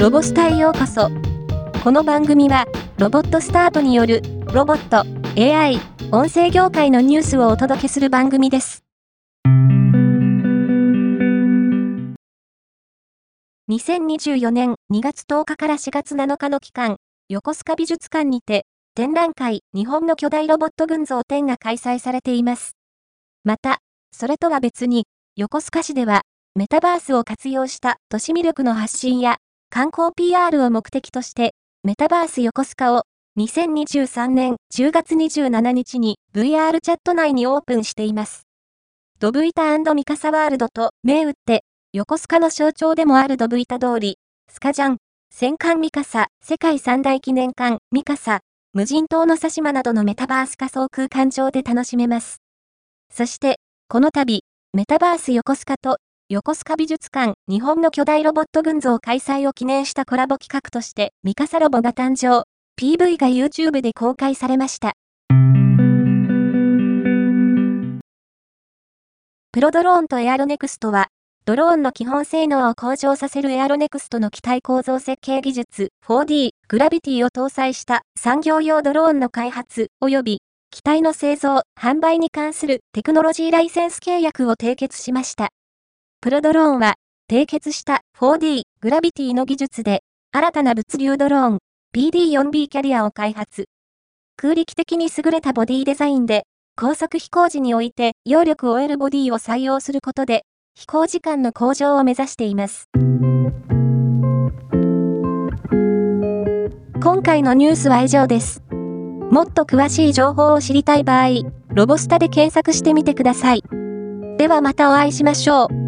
ロボスタへようこそ。この番組は、ロボットスタートによる、ロボット、AI、音声業界のニュースをお届けする番組です。2024年2月10日から4月7日の期間、横須賀美術館にて、展覧会日本の巨大ロボット群像展が開催されています。また、それとは別に、横須賀市では、メタバースを活用した都市魅力の発信や観光 PR を目的として、メタバース横須賀を2023年10月27日に VR チャット内にオープンしています。ドブイタミカサワールドと銘打って、横須賀の象徴でもあるドブイタ通り、スカジャン、戦艦ミカサ、世界三大記念館、ミカサ、無人島の佐島などのメタバース仮想空間上で楽しめます。そして、この度、メタバース横須賀と横須賀美術館日本の巨大ロボット群像開催を記念したコラボ企画としてミカサロボが誕生。PV が YouTube で公開されました。プロドローンとエアロネクストは、ドローンの基本性能を向上させるエアロネクストの機体構造設計技術 4D グラビティを搭載した産業用ドローンの開発及び機体の製造、販売に関するテクノロジーライセンス契約を締結しました。プロドローンは、締結した 4D グラビティの技術で、新たな物流ドローン PD4B キャリアを開発。空力的に優れたボディデザインで、高速飛行時において揚力を得るボディを採用することで、飛行時間の向上を目指しています。今回のニュースは以上です。もっと詳しい情報を知りたい場合、ロボスタで検索してみてください。ではまたお会いしましょう。